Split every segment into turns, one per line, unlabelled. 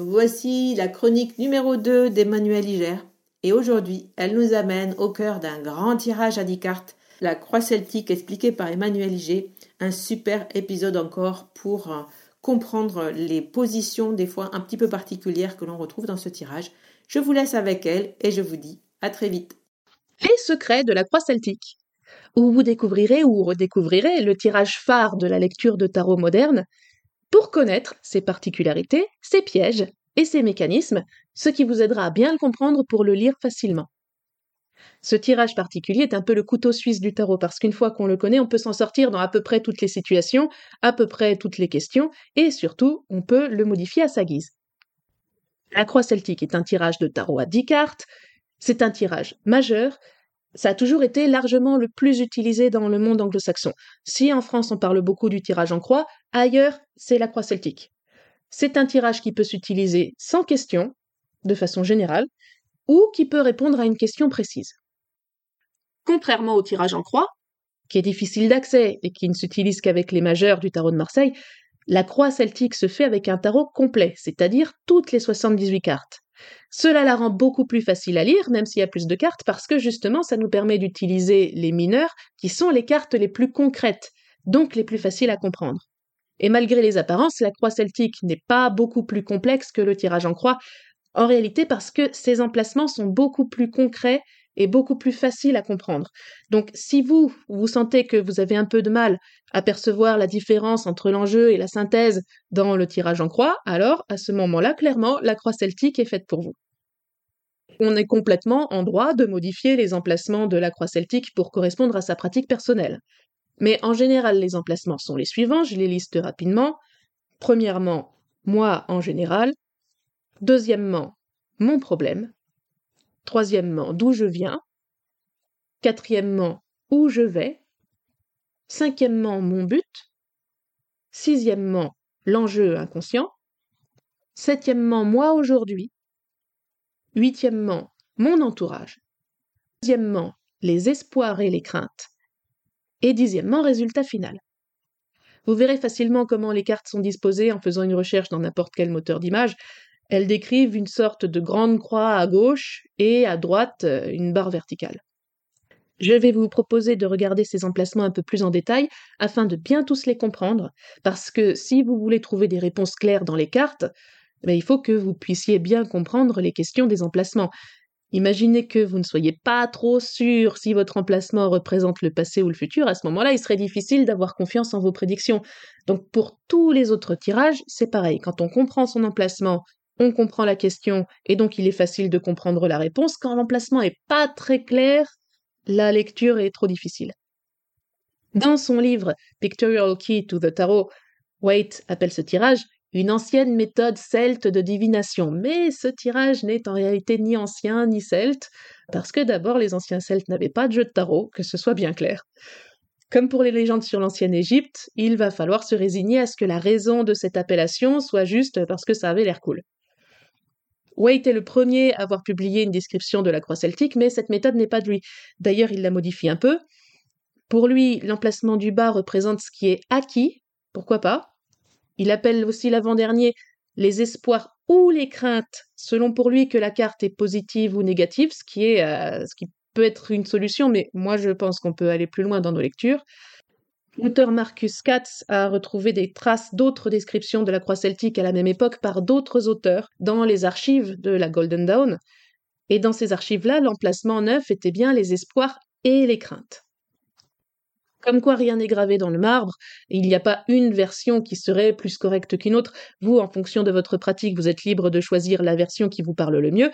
Voici la chronique numéro 2 d'Emmanuel Iger. Et aujourd'hui, elle nous amène au cœur d'un grand tirage à 10 cartes, la croix celtique expliquée par Emmanuel Iger. Un super épisode encore pour euh, comprendre les positions des fois un petit peu particulières que l'on retrouve dans ce tirage. Je vous laisse avec elle et je vous dis à très vite.
Les secrets de la croix celtique, où vous découvrirez ou redécouvrirez le tirage phare de la lecture de tarot moderne, pour connaître ses particularités, ses pièges et ses mécanismes, ce qui vous aidera à bien le comprendre pour le lire facilement. Ce tirage particulier est un peu le couteau suisse du tarot parce qu'une fois qu'on le connaît, on peut s'en sortir dans à peu près toutes les situations, à peu près toutes les questions, et surtout, on peut le modifier à sa guise. La croix celtique est un tirage de tarot à 10 cartes, c'est un tirage majeur, ça a toujours été largement le plus utilisé dans le monde anglo-saxon. Si en France on parle beaucoup du tirage en croix, ailleurs c'est la croix celtique. C'est un tirage qui peut s'utiliser sans question, de façon générale, ou qui peut répondre à une question précise. Contrairement au tirage en croix, qui est difficile d'accès et qui ne s'utilise qu'avec les majeurs du tarot de Marseille, la croix celtique se fait avec un tarot complet, c'est-à-dire toutes les 78 cartes. Cela la rend beaucoup plus facile à lire, même s'il y a plus de cartes, parce que justement, ça nous permet d'utiliser les mineurs, qui sont les cartes les plus concrètes, donc les plus faciles à comprendre. Et malgré les apparences, la croix celtique n'est pas beaucoup plus complexe que le tirage en croix, en réalité parce que ces emplacements sont beaucoup plus concrets et beaucoup plus faciles à comprendre. Donc si vous, vous sentez que vous avez un peu de mal à percevoir la différence entre l'enjeu et la synthèse dans le tirage en croix, alors à ce moment-là, clairement, la croix celtique est faite pour vous. On est complètement en droit de modifier les emplacements de la croix celtique pour correspondre à sa pratique personnelle. Mais en général, les emplacements sont les suivants, je les liste rapidement. Premièrement, moi en général. Deuxièmement, mon problème. Troisièmement, d'où je viens. Quatrièmement, où je vais. Cinquièmement, mon but. Sixièmement, l'enjeu inconscient. Septièmement, moi aujourd'hui. Huitièmement, mon entourage. Deuxièmement, les espoirs et les craintes. Et dixièmement, résultat final. Vous verrez facilement comment les cartes sont disposées en faisant une recherche dans n'importe quel moteur d'image. Elles décrivent une sorte de grande croix à gauche et à droite euh, une barre verticale. Je vais vous proposer de regarder ces emplacements un peu plus en détail afin de bien tous les comprendre, parce que si vous voulez trouver des réponses claires dans les cartes, ben, il faut que vous puissiez bien comprendre les questions des emplacements. Imaginez que vous ne soyez pas trop sûr si votre emplacement représente le passé ou le futur, à ce moment-là, il serait difficile d'avoir confiance en vos prédictions. Donc pour tous les autres tirages, c'est pareil. Quand on comprend son emplacement, on comprend la question et donc il est facile de comprendre la réponse. Quand l'emplacement est pas très clair, la lecture est trop difficile. Dans son livre Pictorial Key to the Tarot, Waite appelle ce tirage une ancienne méthode celte de divination. Mais ce tirage n'est en réalité ni ancien ni celte, parce que d'abord les anciens celtes n'avaient pas de jeu de tarot, que ce soit bien clair. Comme pour les légendes sur l'ancienne Égypte, il va falloir se résigner à ce que la raison de cette appellation soit juste parce que ça avait l'air cool. Waite est le premier à avoir publié une description de la croix celtique, mais cette méthode n'est pas de lui. D'ailleurs, il la modifie un peu. Pour lui, l'emplacement du bas représente ce qui est acquis, pourquoi pas? Il appelle aussi l'avant-dernier les espoirs ou les craintes, selon pour lui que la carte est positive ou négative, ce qui est euh, ce qui peut être une solution, mais moi je pense qu'on peut aller plus loin dans nos lectures. L'auteur Marcus Katz a retrouvé des traces d'autres descriptions de la croix celtique à la même époque par d'autres auteurs dans les archives de la Golden Dawn. Et dans ces archives-là, l'emplacement neuf était bien les espoirs et les craintes. Comme quoi rien n'est gravé dans le marbre, il n'y a pas une version qui serait plus correcte qu'une autre. Vous, en fonction de votre pratique, vous êtes libre de choisir la version qui vous parle le mieux.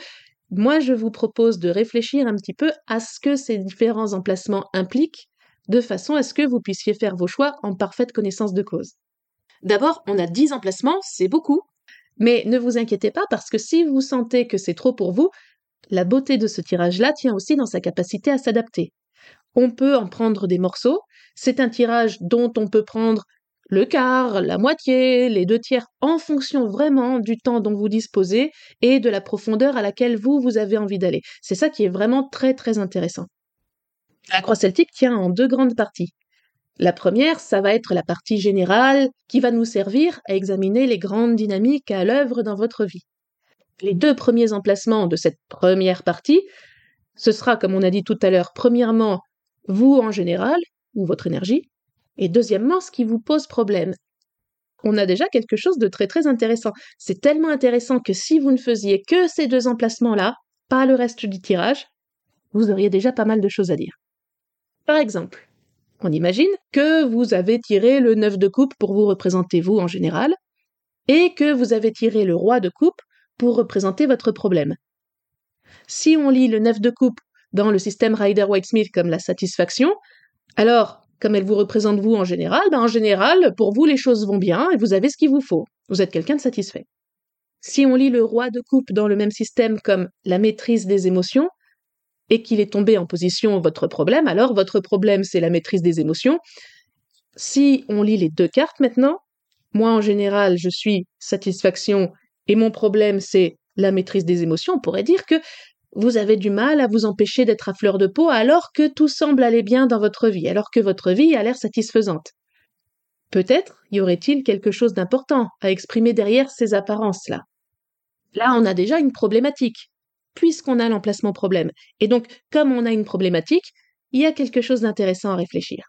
Moi, je vous propose de réfléchir un petit peu à ce que ces différents emplacements impliquent de façon à ce que vous puissiez faire vos choix en parfaite connaissance de cause. D'abord, on a 10 emplacements, c'est beaucoup. Mais ne vous inquiétez pas parce que si vous sentez que c'est trop pour vous, la beauté de ce tirage-là tient aussi dans sa capacité à s'adapter. On peut en prendre des morceaux, c'est un tirage dont on peut prendre le quart, la moitié, les deux tiers, en fonction vraiment du temps dont vous disposez et de la profondeur à laquelle vous, vous avez envie d'aller. C'est ça qui est vraiment très très intéressant. La croix celtique tient en deux grandes parties. La première, ça va être la partie générale qui va nous servir à examiner les grandes dynamiques à l'œuvre dans votre vie. Les deux premiers emplacements de cette première partie, ce sera, comme on a dit tout à l'heure, premièrement, vous en général, ou votre énergie, et deuxièmement, ce qui vous pose problème. On a déjà quelque chose de très très intéressant. C'est tellement intéressant que si vous ne faisiez que ces deux emplacements-là, pas le reste du tirage, vous auriez déjà pas mal de choses à dire. Par exemple, on imagine que vous avez tiré le 9 de coupe pour vous représenter vous en général, et que vous avez tiré le roi de coupe pour représenter votre problème. Si on lit le 9 de coupe dans le système Rider-Waite-Smith comme la satisfaction, alors, comme elle vous représente vous en général, ben en général, pour vous, les choses vont bien et vous avez ce qu'il vous faut. Vous êtes quelqu'un de satisfait. Si on lit le roi de coupe dans le même système comme la maîtrise des émotions, et qu'il est tombé en position votre problème, alors votre problème c'est la maîtrise des émotions. Si on lit les deux cartes maintenant, moi en général je suis satisfaction et mon problème c'est la maîtrise des émotions, on pourrait dire que vous avez du mal à vous empêcher d'être à fleur de peau alors que tout semble aller bien dans votre vie, alors que votre vie a l'air satisfaisante. Peut-être y aurait-il quelque chose d'important à exprimer derrière ces apparences-là. Là, on a déjà une problématique puisqu'on a l'emplacement problème. Et donc, comme on a une problématique, il y a quelque chose d'intéressant à réfléchir.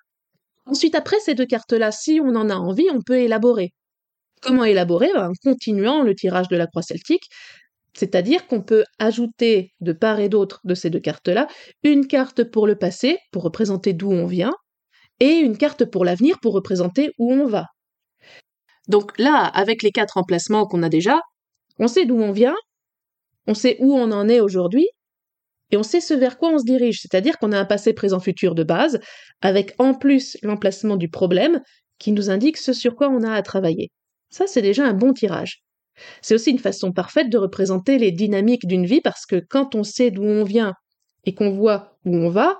Ensuite, après ces deux cartes-là, si on en a envie, on peut élaborer. Comment élaborer? En continuant le tirage de la croix celtique, c'est-à-dire qu'on peut ajouter de part et d'autre de ces deux cartes-là une carte pour le passé, pour représenter d'où on vient, et une carte pour l'avenir, pour représenter où on va. Donc là, avec les quatre emplacements qu'on a déjà, on sait d'où on vient, on sait où on en est aujourd'hui et on sait ce vers quoi on se dirige, c'est-à-dire qu'on a un passé présent futur de base, avec en plus l'emplacement du problème qui nous indique ce sur quoi on a à travailler. Ça, c'est déjà un bon tirage. C'est aussi une façon parfaite de représenter les dynamiques d'une vie parce que quand on sait d'où on vient et qu'on voit où on va,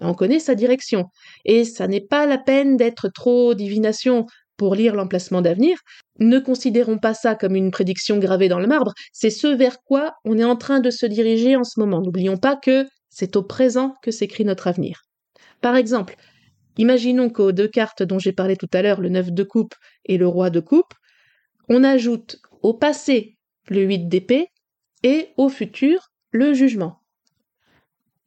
on connaît sa direction. Et ça n'est pas la peine d'être trop divination pour lire l'emplacement d'avenir, ne considérons pas ça comme une prédiction gravée dans le marbre, c'est ce vers quoi on est en train de se diriger en ce moment. N'oublions pas que c'est au présent que s'écrit notre avenir. Par exemple, imaginons qu'aux deux cartes dont j'ai parlé tout à l'heure, le 9 de coupe et le roi de coupe, on ajoute au passé le 8 d'épée et au futur le jugement.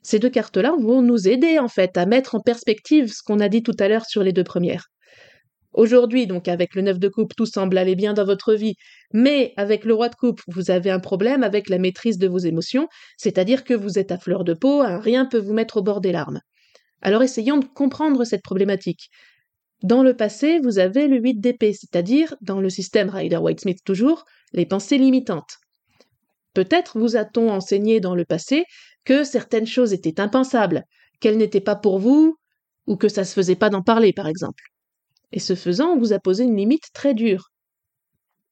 Ces deux cartes-là vont nous aider en fait à mettre en perspective ce qu'on a dit tout à l'heure sur les deux premières. Aujourd'hui, donc avec le 9 de coupe, tout semble aller bien dans votre vie, mais avec le roi de coupe, vous avez un problème avec la maîtrise de vos émotions, c'est-à-dire que vous êtes à fleur de peau, rien peut vous mettre au bord des larmes. Alors essayons de comprendre cette problématique. Dans le passé, vous avez le 8 d'épée, c'est-à-dire, dans le système Rider-Waite-Smith toujours, les pensées limitantes. Peut-être vous a-t-on enseigné dans le passé que certaines choses étaient impensables, qu'elles n'étaient pas pour vous, ou que ça se faisait pas d'en parler, par exemple et ce faisant, on vous a posé une limite très dure.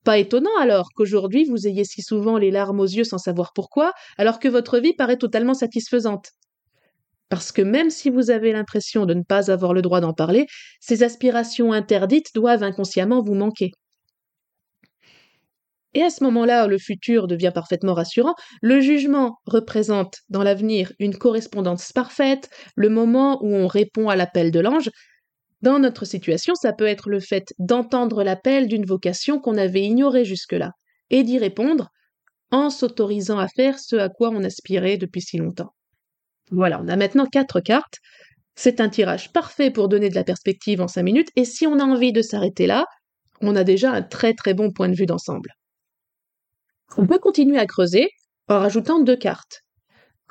Pas étonnant alors qu'aujourd'hui vous ayez si souvent les larmes aux yeux sans savoir pourquoi, alors que votre vie paraît totalement satisfaisante. Parce que même si vous avez l'impression de ne pas avoir le droit d'en parler, ces aspirations interdites doivent inconsciemment vous manquer. Et à ce moment-là, le futur devient parfaitement rassurant. Le jugement représente dans l'avenir une correspondance parfaite, le moment où on répond à l'appel de l'ange, dans notre situation, ça peut être le fait d'entendre l'appel d'une vocation qu'on avait ignorée jusque-là, et d'y répondre en s'autorisant à faire ce à quoi on aspirait depuis si longtemps. Voilà, on a maintenant quatre cartes. C'est un tirage parfait pour donner de la perspective en cinq minutes, et si on a envie de s'arrêter là, on a déjà un très très bon point de vue d'ensemble. On peut continuer à creuser en rajoutant deux cartes.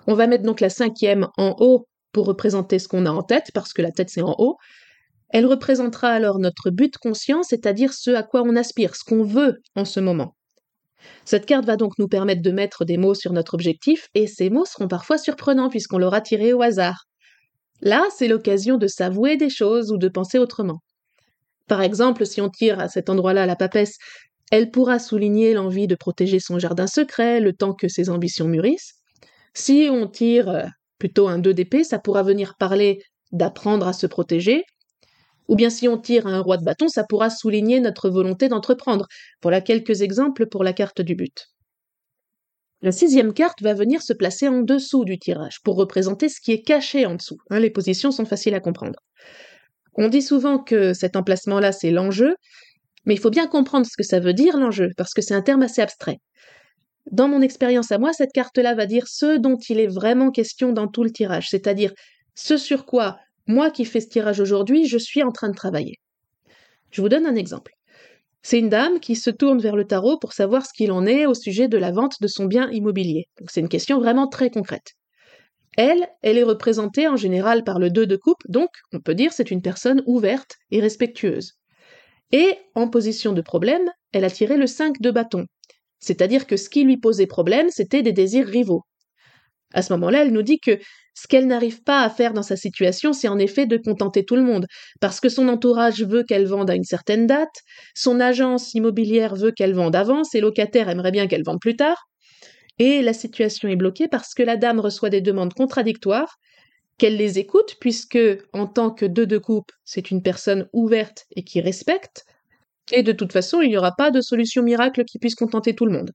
On va mettre donc la cinquième en haut pour représenter ce qu'on a en tête, parce que la tête c'est en haut, elle représentera alors notre but conscient, c'est-à-dire ce à quoi on aspire, ce qu'on veut en ce moment. Cette carte va donc nous permettre de mettre des mots sur notre objectif, et ces mots seront parfois surprenants puisqu'on l'aura tiré au hasard. Là, c'est l'occasion de s'avouer des choses ou de penser autrement. Par exemple, si on tire à cet endroit-là la papesse, elle pourra souligner l'envie de protéger son jardin secret le temps que ses ambitions mûrissent. Si on tire euh, plutôt un 2 d'épée, ça pourra venir parler d'apprendre à se protéger, ou bien si on tire un roi de bâton, ça pourra souligner notre volonté d'entreprendre. Voilà quelques exemples pour la carte du but. La sixième carte va venir se placer en dessous du tirage pour représenter ce qui est caché en dessous. Hein, les positions sont faciles à comprendre. On dit souvent que cet emplacement-là, c'est l'enjeu, mais il faut bien comprendre ce que ça veut dire l'enjeu, parce que c'est un terme assez abstrait. Dans mon expérience à moi, cette carte-là va dire ce dont il est vraiment question dans tout le tirage, c'est-à-dire ce sur quoi moi qui fais ce tirage aujourd'hui, je suis en train de travailler. Je vous donne un exemple. C'est une dame qui se tourne vers le tarot pour savoir ce qu'il en est au sujet de la vente de son bien immobilier. C'est une question vraiment très concrète. Elle, elle est représentée en général par le 2 de coupe, donc on peut dire c'est une personne ouverte et respectueuse. Et en position de problème, elle a tiré le 5 de bâton. C'est-à-dire que ce qui lui posait problème, c'était des désirs rivaux. À ce moment-là, elle nous dit que ce qu'elle n'arrive pas à faire dans sa situation, c'est en effet de contenter tout le monde, parce que son entourage veut qu'elle vende à une certaine date, son agence immobilière veut qu'elle vende avant, ses locataires aimeraient bien qu'elle vende plus tard, et la situation est bloquée parce que la dame reçoit des demandes contradictoires, qu'elle les écoute, puisque, en tant que deux de coupe, c'est une personne ouverte et qui respecte, et de toute façon, il n'y aura pas de solution miracle qui puisse contenter tout le monde.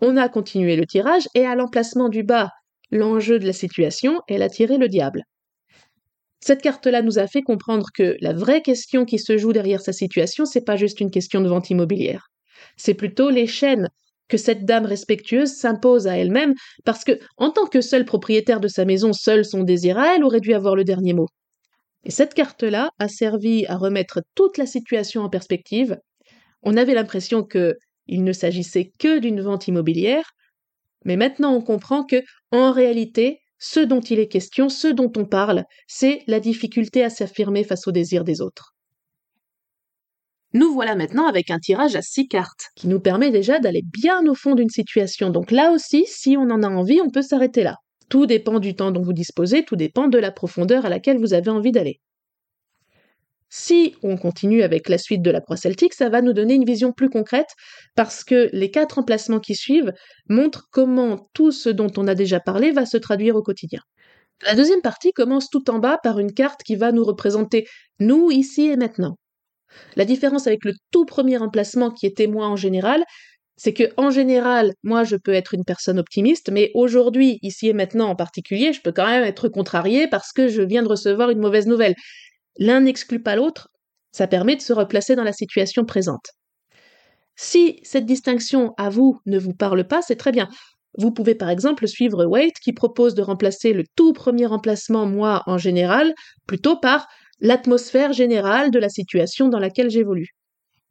On a continué le tirage et à l'emplacement du bas, l'enjeu de la situation, elle a tiré le diable. Cette carte-là nous a fait comprendre que la vraie question qui se joue derrière sa situation, c'est pas juste une question de vente immobilière. C'est plutôt les chaînes que cette dame respectueuse s'impose à elle-même parce que, en tant que seule propriétaire de sa maison, seul son désir à elle aurait dû avoir le dernier mot. Et cette carte-là a servi à remettre toute la situation en perspective. On avait l'impression que il ne s'agissait que d'une vente immobilière, mais maintenant on comprend que, en réalité, ce dont il est question, ce dont on parle, c'est la difficulté à s'affirmer face aux désirs des autres. Nous voilà maintenant avec un tirage à six cartes, qui nous permet déjà d'aller bien au fond d'une situation. Donc là aussi, si on en a envie, on peut s'arrêter là. Tout dépend du temps dont vous disposez, tout dépend de la profondeur à laquelle vous avez envie d'aller. Si on continue avec la suite de la croix celtique, ça va nous donner une vision plus concrète parce que les quatre emplacements qui suivent montrent comment tout ce dont on a déjà parlé va se traduire au quotidien. La deuxième partie commence tout en bas par une carte qui va nous représenter nous ici et maintenant. La différence avec le tout premier emplacement qui était moi en général, c'est que en général, moi je peux être une personne optimiste, mais aujourd'hui, ici et maintenant en particulier, je peux quand même être contrarié parce que je viens de recevoir une mauvaise nouvelle. L'un n'exclut pas l'autre, ça permet de se replacer dans la situation présente. Si cette distinction à vous ne vous parle pas, c'est très bien. Vous pouvez par exemple suivre Waite qui propose de remplacer le tout premier emplacement moi en général plutôt par l'atmosphère générale de la situation dans laquelle j'évolue.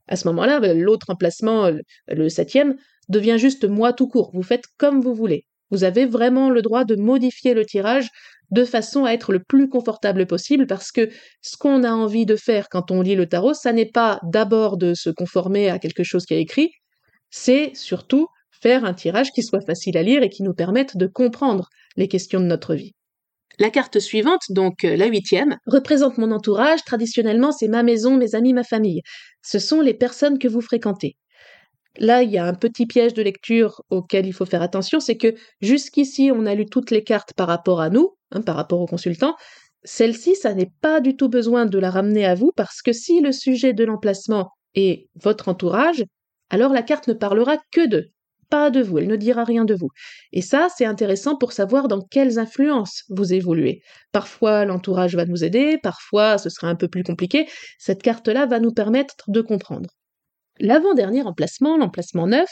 À ce moment-là, l'autre emplacement, le septième, devient juste moi tout court. Vous faites comme vous voulez. Vous avez vraiment le droit de modifier le tirage de façon à être le plus confortable possible parce que ce qu'on a envie de faire quand on lit le tarot, ça n'est pas d'abord de se conformer à quelque chose qui est écrit, c'est surtout faire un tirage qui soit facile à lire et qui nous permette de comprendre les questions de notre vie. La carte suivante, donc euh, la huitième, représente mon entourage. Traditionnellement, c'est ma maison, mes amis, ma famille. Ce sont les personnes que vous fréquentez. Là, il y a un petit piège de lecture auquel il faut faire attention, c'est que jusqu'ici, on a lu toutes les cartes par rapport à nous, hein, par rapport au consultant. Celle-ci, ça n'est pas du tout besoin de la ramener à vous, parce que si le sujet de l'emplacement est votre entourage, alors la carte ne parlera que d'eux, pas de vous, elle ne dira rien de vous. Et ça, c'est intéressant pour savoir dans quelles influences vous évoluez. Parfois, l'entourage va nous aider, parfois, ce sera un peu plus compliqué. Cette carte-là va nous permettre de comprendre. L'avant-dernier emplacement, l'emplacement 9,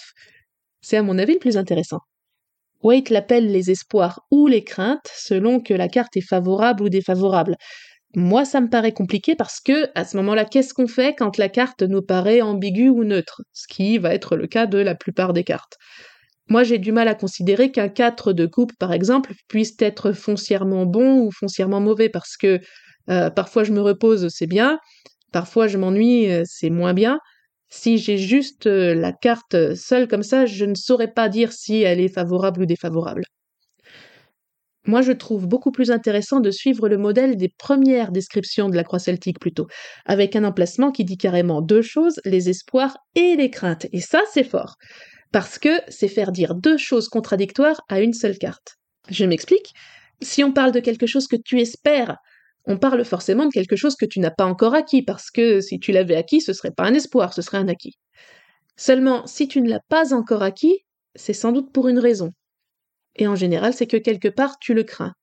c'est à mon avis le plus intéressant. Waite l'appelle les espoirs ou les craintes selon que la carte est favorable ou défavorable. Moi, ça me paraît compliqué parce que, à ce moment-là, qu'est-ce qu'on fait quand la carte nous paraît ambiguë ou neutre? Ce qui va être le cas de la plupart des cartes. Moi, j'ai du mal à considérer qu'un 4 de coupe, par exemple, puisse être foncièrement bon ou foncièrement mauvais parce que euh, parfois je me repose, c'est bien, parfois je m'ennuie, euh, c'est moins bien. Si j'ai juste euh, la carte seule comme ça, je ne saurais pas dire si elle est favorable ou défavorable. Moi, je trouve beaucoup plus intéressant de suivre le modèle des premières descriptions de la croix celtique plutôt, avec un emplacement qui dit carrément deux choses, les espoirs et les craintes. Et ça, c'est fort, parce que c'est faire dire deux choses contradictoires à une seule carte. Je m'explique. Si on parle de quelque chose que tu espères on parle forcément de quelque chose que tu n'as pas encore acquis, parce que si tu l'avais acquis, ce serait pas un espoir, ce serait un acquis. Seulement, si tu ne l'as pas encore acquis, c'est sans doute pour une raison. Et en général, c'est que quelque part, tu le crains.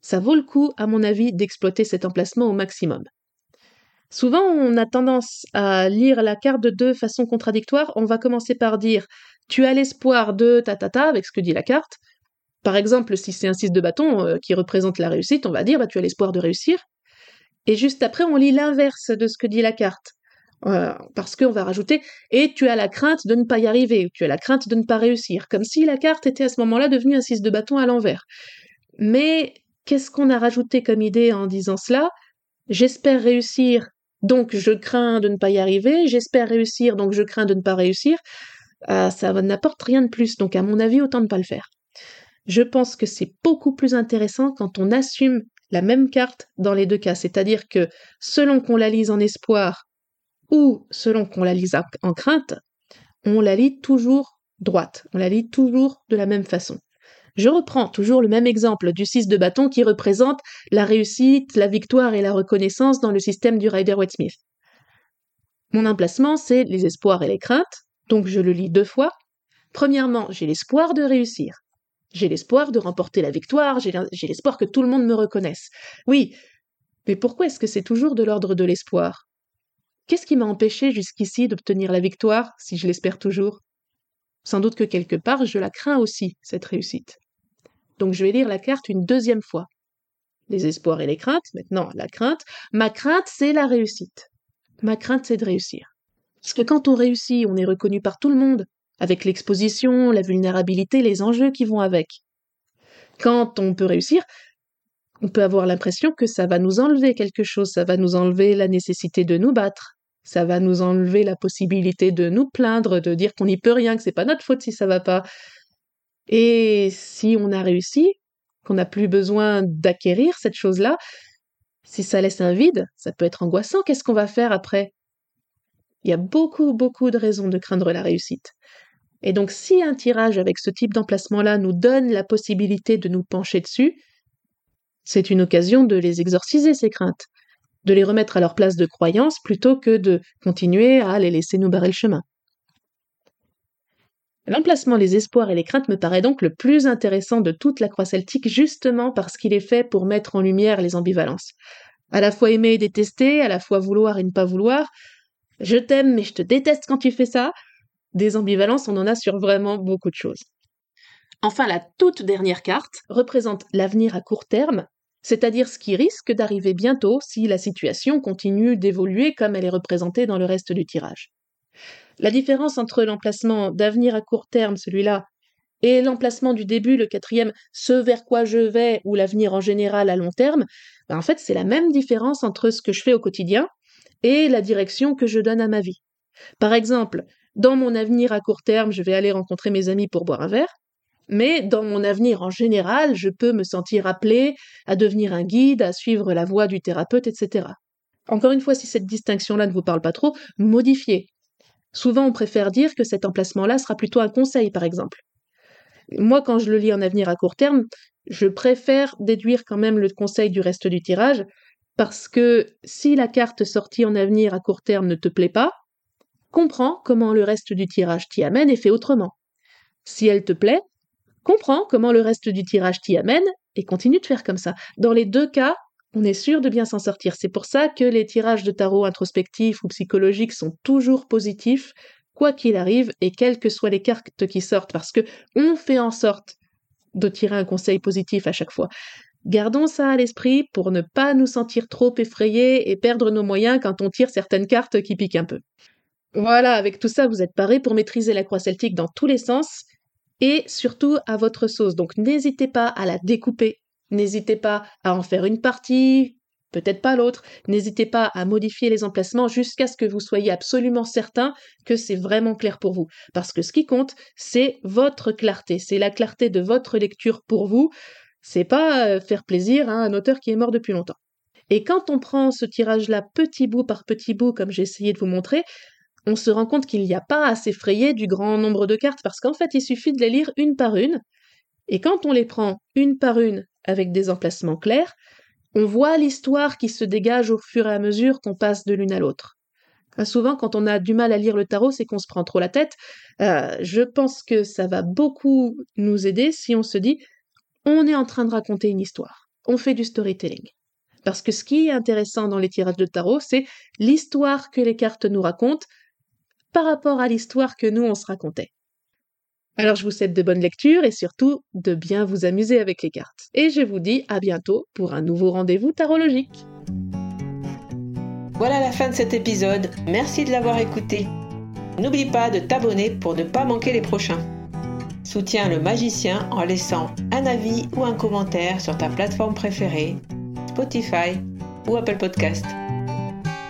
Ça vaut le coup, à mon avis, d'exploiter cet emplacement au maximum. Souvent, on a tendance à lire la carte de deux façons contradictoires. On va commencer par dire tu as l'espoir de ta ta ta avec ce que dit la carte, par exemple, si c'est un 6 de bâton euh, qui représente la réussite, on va dire bah, tu as l'espoir de réussir. Et juste après, on lit l'inverse de ce que dit la carte. Euh, parce qu'on va rajouter et tu as la crainte de ne pas y arriver, tu as la crainte de ne pas réussir, comme si la carte était à ce moment-là devenue un 6 de bâton à l'envers. Mais qu'est-ce qu'on a rajouté comme idée en disant cela? J'espère réussir, donc je crains de ne pas y arriver, j'espère réussir, donc je crains de ne pas réussir. Euh, ça n'apporte rien de plus, donc à mon avis, autant ne pas le faire. Je pense que c'est beaucoup plus intéressant quand on assume la même carte dans les deux cas, c'est-à-dire que selon qu'on la lise en espoir ou selon qu'on la lise en crainte, on la lit toujours droite, on la lit toujours de la même façon. Je reprends toujours le même exemple du 6 de bâton qui représente la réussite, la victoire et la reconnaissance dans le système du Rider-Waite-Smith. Mon emplacement, c'est les espoirs et les craintes, donc je le lis deux fois. Premièrement, j'ai l'espoir de réussir. J'ai l'espoir de remporter la victoire, j'ai l'espoir que tout le monde me reconnaisse. Oui, mais pourquoi est-ce que c'est toujours de l'ordre de l'espoir? Qu'est-ce qui m'a empêché jusqu'ici d'obtenir la victoire, si je l'espère toujours? Sans doute que quelque part, je la crains aussi, cette réussite. Donc je vais lire la carte une deuxième fois. Les espoirs et les craintes, maintenant la crainte. Ma crainte, c'est la réussite. Ma crainte, c'est de réussir. Parce que quand on réussit, on est reconnu par tout le monde, avec l'exposition, la vulnérabilité, les enjeux qui vont avec. Quand on peut réussir, on peut avoir l'impression que ça va nous enlever quelque chose, ça va nous enlever la nécessité de nous battre, ça va nous enlever la possibilité de nous plaindre, de dire qu'on n'y peut rien, que c'est pas notre faute si ça va pas. Et si on a réussi, qu'on n'a plus besoin d'acquérir cette chose-là, si ça laisse un vide, ça peut être angoissant, qu'est-ce qu'on va faire après? Il y a beaucoup, beaucoup de raisons de craindre la réussite. Et donc si un tirage avec ce type d'emplacement-là nous donne la possibilité de nous pencher dessus, c'est une occasion de les exorciser, ces craintes, de les remettre à leur place de croyance plutôt que de continuer à les laisser nous barrer le chemin. L'emplacement les espoirs et les craintes me paraît donc le plus intéressant de toute la croix celtique justement parce qu'il est fait pour mettre en lumière les ambivalences. À la fois aimer et détester, à la fois vouloir et ne pas vouloir. Je t'aime mais je te déteste quand tu fais ça, des ambivalences, on en a sur vraiment beaucoup de choses. Enfin, la toute dernière carte représente l'avenir à court terme, c'est-à-dire ce qui risque d'arriver bientôt si la situation continue d'évoluer comme elle est représentée dans le reste du tirage. La différence entre l'emplacement d'avenir à court terme, celui-là, et l'emplacement du début, le quatrième, ce vers quoi je vais, ou l'avenir en général à long terme, ben, en fait, c'est la même différence entre ce que je fais au quotidien et la direction que je donne à ma vie. Par exemple, dans mon avenir à court terme, je vais aller rencontrer mes amis pour boire un verre, mais dans mon avenir en général, je peux me sentir appelé à devenir un guide, à suivre la voie du thérapeute, etc. Encore une fois, si cette distinction-là ne vous parle pas trop, modifiez. Souvent, on préfère dire que cet emplacement-là sera plutôt un conseil, par exemple. Moi, quand je le lis en avenir à court terme, je préfère déduire quand même le conseil du reste du tirage, parce que si la carte sortie en avenir à court terme ne te plaît pas, comprends comment le reste du tirage t'y amène et fais autrement. Si elle te plaît, comprends comment le reste du tirage t'y amène et continue de faire comme ça. Dans les deux cas, on est sûr de bien s'en sortir. C'est pour ça que les tirages de tarot introspectifs ou psychologiques sont toujours positifs, quoi qu'il arrive et quelles que soient les cartes qui sortent, parce que on fait en sorte de tirer un conseil positif à chaque fois. Gardons ça à l'esprit pour ne pas nous sentir trop effrayés et perdre nos moyens quand on tire certaines cartes qui piquent un peu. Voilà, avec tout ça, vous êtes parés pour maîtriser la croix celtique dans tous les sens et surtout à votre sauce. Donc n'hésitez pas à la découper, n'hésitez pas à en faire une partie, peut-être pas l'autre. N'hésitez pas à modifier les emplacements jusqu'à ce que vous soyez absolument certain que c'est vraiment clair pour vous. Parce que ce qui compte, c'est votre clarté, c'est la clarté de votre lecture pour vous. C'est pas euh, faire plaisir à un auteur qui est mort depuis longtemps. Et quand on prend ce tirage-là petit bout par petit bout, comme j'ai essayé de vous montrer, on se rend compte qu'il n'y a pas à s'effrayer du grand nombre de cartes parce qu'en fait, il suffit de les lire une par une. Et quand on les prend une par une avec des emplacements clairs, on voit l'histoire qui se dégage au fur et à mesure qu'on passe de l'une à l'autre. Souvent, quand on a du mal à lire le tarot, c'est qu'on se prend trop la tête. Euh, je pense que ça va beaucoup nous aider si on se dit on est en train de raconter une histoire. On fait du storytelling. Parce que ce qui est intéressant dans les tirages de tarot, c'est l'histoire que les cartes nous racontent par rapport à l'histoire que nous on se racontait. Alors je vous souhaite de bonnes lectures et surtout de bien vous amuser avec les cartes. Et je vous dis à bientôt pour un nouveau rendez-vous tarologique.
Voilà la fin de cet épisode. Merci de l'avoir écouté. N'oublie pas de t'abonner pour ne pas manquer les prochains. Soutiens le magicien en laissant un avis ou un commentaire sur ta plateforme préférée, Spotify ou Apple Podcast.